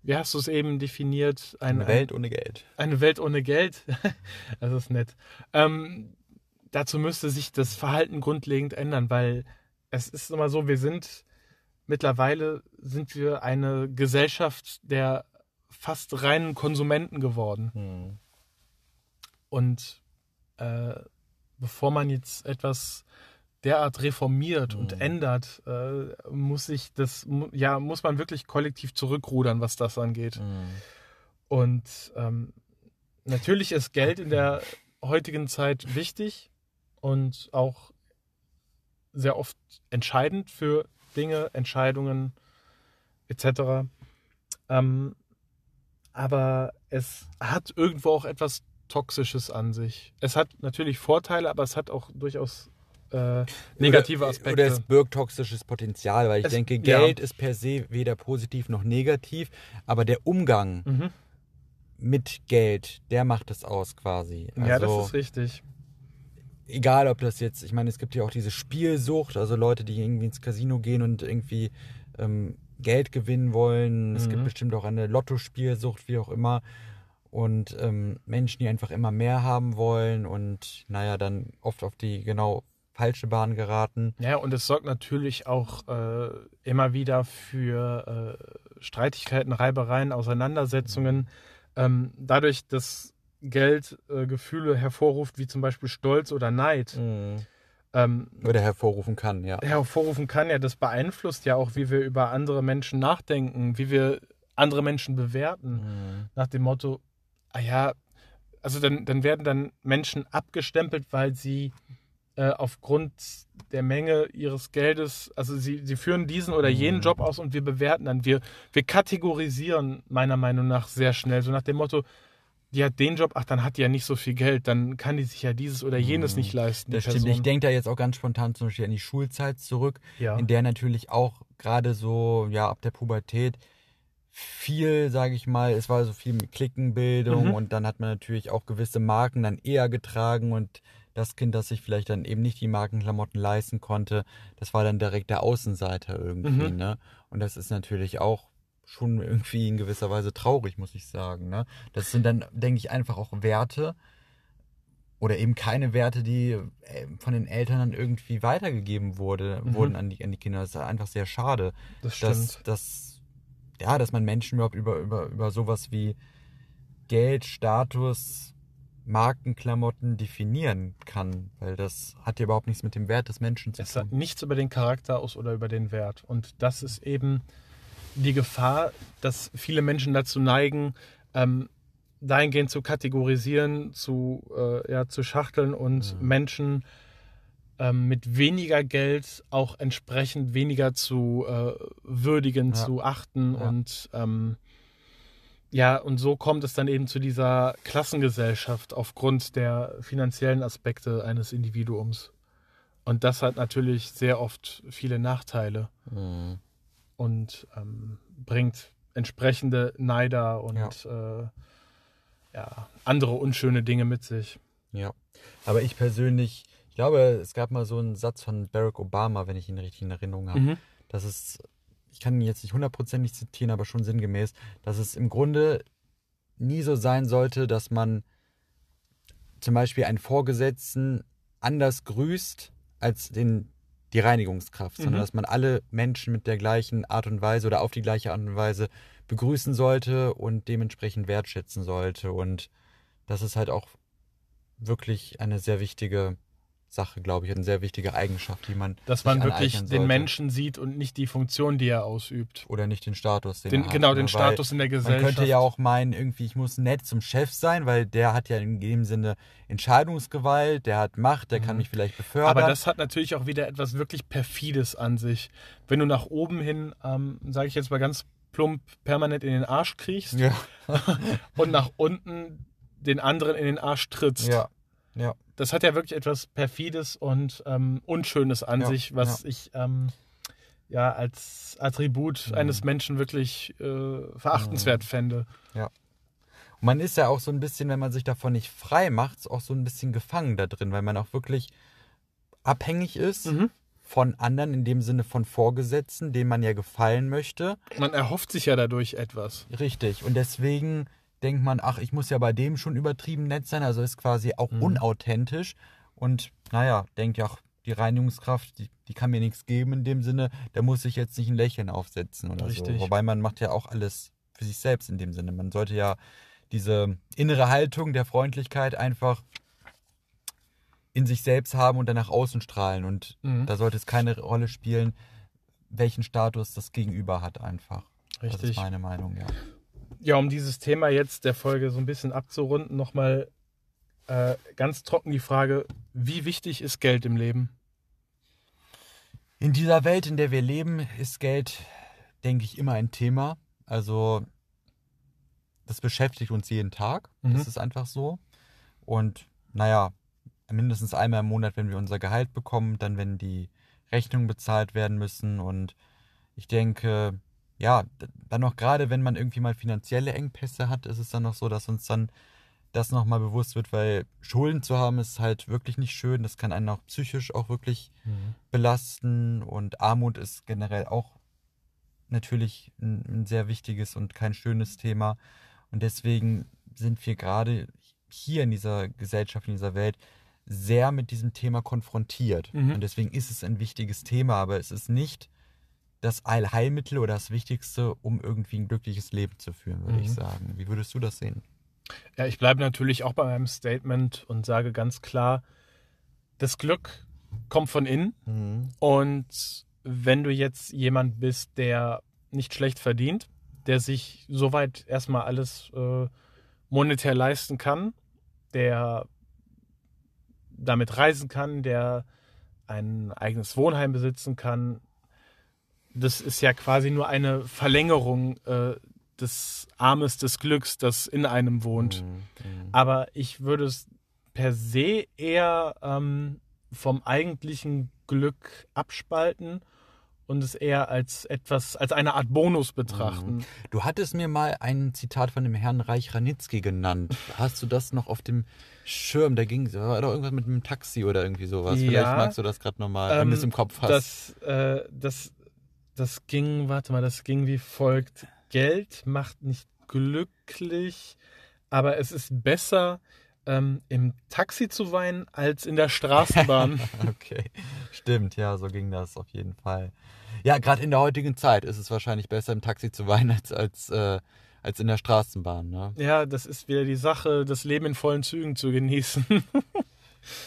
wie hast du es eben definiert? Ein, Eine Welt ohne Geld. eine Welt ohne Geld. das ist nett. Ähm, dazu müsste sich das Verhalten grundlegend ändern, weil es ist immer so, wir sind mittlerweile sind wir eine Gesellschaft der fast reinen Konsumenten geworden. Hm. Und äh, bevor man jetzt etwas derart reformiert und Mhm. ändert, äh, muss sich das, ja, muss man wirklich kollektiv zurückrudern, was das angeht. Hm. Und ähm, natürlich ist Geld in der heutigen Zeit wichtig und auch sehr oft entscheidend für Dinge, Entscheidungen etc. Ähm, aber es hat irgendwo auch etwas Toxisches an sich. Es hat natürlich Vorteile, aber es hat auch durchaus äh, negative Aspekte. Oder es birgt toxisches Potenzial, weil ich Es- denke, ja. Geld ist per se weder positiv noch negativ, aber der Umgang mhm. mit Geld, der macht es aus quasi. ja, das Also, ist richtig. egal ob das jetzt, ich meine, es gibt ja auch diese Spielsucht, also Leute, die irgendwie ins Casino gehen und irgendwie ähm, Geld gewinnen wollen. Es Mhm. gibt bestimmt auch eine Lottospielsucht, wie auch immer. Und ähm, Menschen, die einfach immer mehr haben wollen und naja, dann oft auf die genau falsche Bahn geraten. Ja, und es sorgt natürlich auch äh, immer wieder für äh, Streitigkeiten, Reibereien, Auseinandersetzungen. Ähm, dadurch, dass Geld äh, Gefühle hervorruft, wie zum Beispiel Stolz oder Neid, ähm, Oder hervorrufen kann, ja. hervorrufen kann, ja, das beeinflusst ja auch, wie wir über andere Menschen nachdenken, wie wir andere Menschen bewerten. Mhm. Nach dem Motto, ah ja, also dann, dann werden dann Menschen abgestempelt, weil sie äh, aufgrund der Menge ihres Geldes, also sie, sie führen diesen oder jenen Mhm. Job aus und wir bewerten dann. Wir, wir kategorisieren meiner Meinung nach sehr schnell, so nach dem Motto, die hat den Job, ach, dann hat die ja nicht so viel Geld, dann kann die sich ja dieses oder jenes Mhm. nicht leisten. Das stimmt. Ich denke da jetzt auch ganz spontan zum Beispiel an die Schulzeit zurück, ja. in der natürlich auch gerade so, ja, ab der Pubertät viel, sage ich mal, es war so viel mit Klickenbildung Mhm. und dann hat man natürlich auch gewisse Marken dann eher getragen und das Kind, das sich vielleicht dann eben nicht die Markenklamotten leisten konnte, das war dann direkt der Außenseiter irgendwie, Mhm. ne? Und das ist natürlich auch schon irgendwie in gewisser Weise traurig, muss ich sagen, ne? Das sind dann, denke ich, einfach auch Werte, oder eben keine Werte, die äh, von den Eltern dann irgendwie weitergegeben wurde, Mhm. wurden an die, an die Kinder. Das ist einfach sehr schade, das stimmt. dass, dass, ja, dass man Menschen überhaupt über, über, über sowas wie Geld, Status, Markenklamotten definieren kann, weil das hat ja überhaupt nichts mit dem Wert des Menschen zu Es sagt tun. nichts über den Charakter aus oder über den Wert. Und das ist eben die Gefahr, dass viele Menschen dazu neigen, ähm, dahingehend zu kategorisieren, zu, äh, ja, zu schachteln und Mhm. Menschen ähm, mit weniger Geld auch entsprechend weniger zu äh, würdigen, Ja. zu achten Ja. und ähm, ja, und so kommt es dann eben zu dieser Klassengesellschaft aufgrund der finanziellen Aspekte eines Individuums. Und das hat natürlich sehr oft viele Nachteile Mhm. und ähm, bringt entsprechende Neider und ja. Äh, ja, andere unschöne Dinge mit sich. Ja, aber ich persönlich, ich glaube, es gab mal so einen Satz von Barack Obama, wenn ich ihn richtig in Erinnerung habe. Mhm. Das ist, ich kann ihn jetzt nicht hundertprozentig zitieren, aber schon sinngemäß, dass es im Grunde nie so sein sollte, dass man zum Beispiel einen Vorgesetzten anders grüßt als den, die Reinigungskraft, sondern Mhm. dass man alle Menschen mit der gleichen Art und Weise oder auf die gleiche Art und Weise begrüßen sollte und dementsprechend wertschätzen sollte. Und das ist halt auch wirklich eine sehr wichtige Sache, glaube ich, eine sehr wichtige Eigenschaft, die man Dass man wirklich den sollte. Menschen sieht und nicht die Funktion, die er ausübt. oder nicht den Status, den, Den, er hat, genau, ne? den Weil Status in der Man Gesellschaft. könnte ja auch meinen, irgendwie, ich muss nett zum Chef sein, weil der hat ja in dem Sinne Entscheidungsgewalt, der hat Macht, der kann Mhm. mich vielleicht befördern. Aber das hat natürlich auch wieder etwas wirklich Perfides an sich. Wenn du nach oben hin, ähm, sage ich jetzt mal ganz plump, permanent in den Arsch kriegst ja, und nach unten den anderen in den Arsch trittst. ja, ja, Das hat ja wirklich etwas Perfides und ähm, Unschönes an Ja, sich, was ich ähm, ja als Attribut Mhm. eines Menschen wirklich äh, verachtenswert fände. Und man ist ja auch so ein bisschen, wenn man sich davon nicht frei macht, auch so ein bisschen gefangen da drin, weil man auch wirklich abhängig ist Mhm. von anderen, in dem Sinne von Vorgesetzten, denen man ja gefallen möchte. Man erhofft sich ja dadurch etwas. Richtig. Und deswegen denkt man, ach, ich muss ja bei dem schon übertrieben nett sein, also ist quasi auch Mhm. unauthentisch. Und naja, denkt ja, ach, die Reinigungskraft, die, die kann mir nichts geben in dem Sinne, da muss ich jetzt nicht ein Lächeln aufsetzen oder Richtig. so. Wobei man macht ja auch alles für sich selbst in dem Sinne. Man sollte ja diese innere Haltung der Freundlichkeit einfach in sich selbst haben und dann nach außen strahlen. Und Mhm. da sollte es keine Rolle spielen, welchen Status das Gegenüber hat einfach. Das ist Richtig. meine Meinung, ja. Ja, um dieses Thema jetzt der Folge so ein bisschen abzurunden, nochmal äh, ganz trocken die Frage, wie wichtig ist Geld im Leben? In dieser Welt, in der wir leben, ist Geld, denke ich, immer ein Thema. Also das beschäftigt uns jeden Tag. Mhm. Das ist einfach so. Und naja, mindestens einmal im Monat, wenn wir unser Gehalt bekommen, dann wenn die Rechnungen bezahlt werden müssen. Und ich denke, ja, dann noch gerade, wenn man irgendwie mal finanzielle Engpässe hat, ist es dann noch so, dass uns dann das nochmal bewusst wird, weil Schulden zu haben ist halt wirklich nicht schön. Das kann einen auch psychisch auch wirklich belasten und Armut ist generell auch natürlich ein, ein sehr wichtiges und kein schönes Thema. Und deswegen sind wir gerade hier in dieser Gesellschaft, in dieser Welt sehr mit diesem Thema konfrontiert. Mhm. Und deswegen ist es ein wichtiges Thema, aber es ist nicht das Allheilmittel oder das Wichtigste, um irgendwie ein glückliches Leben zu führen, würde Mhm. ich sagen. Wie würdest du das sehen? Ja, ich bleibe natürlich auch bei meinem Statement und sage ganz klar, das Glück kommt von innen. Und wenn du jetzt jemand bist, der nicht schlecht verdient, der sich soweit erstmal alles äh, monetär leisten kann, der damit reisen kann, der ein eigenes Wohnheim besitzen kann, das ist ja quasi nur eine Verlängerung äh, des Armes des Glücks, das in einem wohnt. Mhm. Aber ich würde es per se eher ähm, vom eigentlichen Glück abspalten und es eher als etwas, als eine Art Bonus betrachten. Du hattest mir mal ein Zitat von dem Herrn Reich Ranitzky genannt. Hast du das noch auf dem Schirm? Da ging war doch irgendwas mit einem Taxi oder irgendwie sowas. Ja. Vielleicht magst du das gerade nochmal, wenn du es Ähm, im Kopf hast. Das, äh, das, das ging, warte mal, das ging wie folgt. Geld macht nicht glücklich, aber es ist besser, ähm, im Taxi zu weinen, als in der Straßenbahn. okay, stimmt, ja, so ging das auf jeden Fall. Ja, gerade in der heutigen Zeit ist es wahrscheinlich besser, im Taxi zu weinen, als, als, äh, als in der Straßenbahn. Ne? ja, das ist wieder die Sache, das Leben in vollen Zügen zu genießen.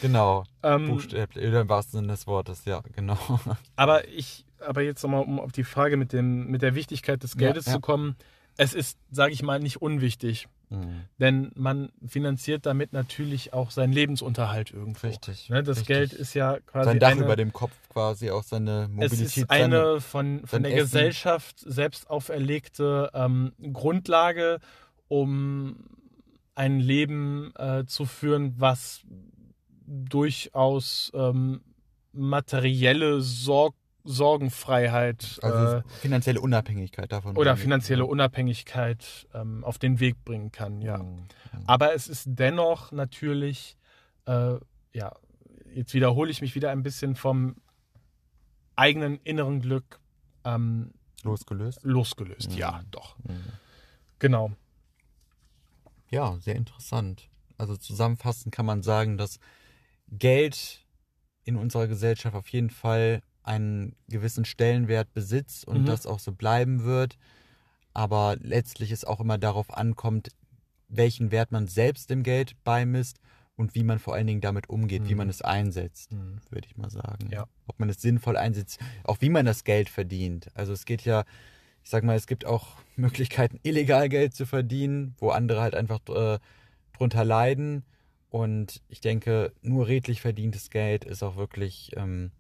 Genau, ähm, buchstäblich, oder im wahrsten Sinne des Wortes, ja, genau. aber ich, aber jetzt nochmal, um auf die Frage mit, dem, mit der Wichtigkeit des Ja, Geldes ja. zu kommen. Es ist, sage ich mal, nicht unwichtig. Mhm. Denn man finanziert damit natürlich auch seinen Lebensunterhalt irgendwo. Richtig, Ne, das richtig. Geld ist ja quasi Sein Dach eine, über dem Kopf quasi, auch seine es Mobilität. ist eine von, von der Essen. Gesellschaft selbst auferlegte ähm, Grundlage, um ein Leben äh, zu führen, was durchaus ähm, materielle Sorg Sorgenfreiheit also äh, finanzielle Unabhängigkeit davon. oder finanzielle Unabhängigkeit ähm, auf den Weg bringen kann. Ja. Mhm. Aber es ist dennoch natürlich, äh, ja, jetzt wiederhole ich mich wieder ein bisschen vom eigenen inneren Glück ähm, Losgelöst. losgelöst. Mhm. Ja, doch. Mhm. Genau. Ja, sehr interessant. Also zusammenfassend kann man sagen, dass Geld in unserer Gesellschaft auf jeden Fall einen gewissen Stellenwert besitzt und Mhm. das auch so bleiben wird. Aber letztlich es auch immer darauf ankommt, welchen Wert man selbst dem Geld beimisst und wie man vor allen Dingen damit umgeht, wie Mhm. man es einsetzt, würde ich mal sagen. Ja. Ob man es sinnvoll einsetzt, auch wie man das Geld verdient. Also es geht ja, ich sag mal, es gibt auch Möglichkeiten, illegal Geld zu verdienen, wo andere halt einfach äh, drunter leiden. Und ich denke, nur redlich verdientes Geld ist auch wirklich ähm,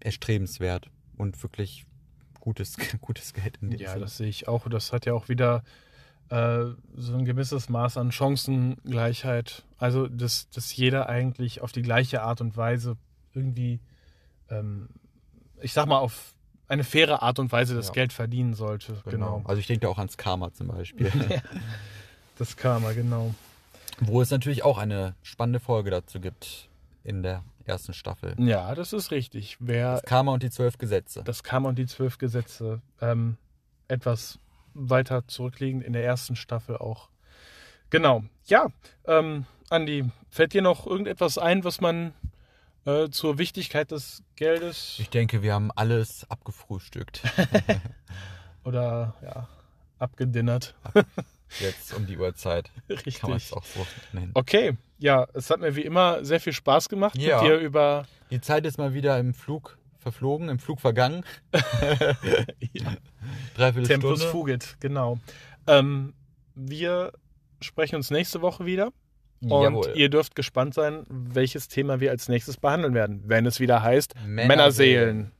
erstrebenswert und wirklich gutes, gutes Geld in dem Ja, Sinne. das sehe ich auch. Das hat ja auch wieder äh, so ein gewisses Maß an Chancengleichheit. Also, dass, dass jeder eigentlich auf die gleiche Art und Weise irgendwie, ähm, ich sag mal, auf eine faire Art und Weise das Ja. Geld verdienen sollte. Genau. Also ich denke auch ans Karma zum Beispiel. Das Karma, genau. Wo es natürlich auch eine spannende Folge dazu gibt in der ersten Staffel. Ja, das ist richtig. Wer Das Karma und die zwölf Gesetze. das Karma und die zwölf Gesetze ähm, etwas weiter zurückliegend in der ersten Staffel auch. Genau. Ja, ähm, Andi, fällt dir noch irgendetwas ein, was man äh, zur Wichtigkeit des Geldes Ich denke, wir haben alles abgefrühstückt. oder ja, abgedinnert. Jetzt um die Uhrzeit. Richtig. Kann man es auch so nennen. Okay, ja, es hat mir wie immer sehr viel Spaß gemacht, Ja. mit dir über Die Zeit ist mal wieder im Flug verflogen, im Flug vergangen. ja, Dreiviertel Tempus Stunde. Fugit, genau. Ähm, wir sprechen uns nächste Woche wieder. Und Jawohl. ihr dürft gespannt sein, welches Thema wir als nächstes behandeln werden, wenn es wieder heißt Männerseelen. Männerseelen.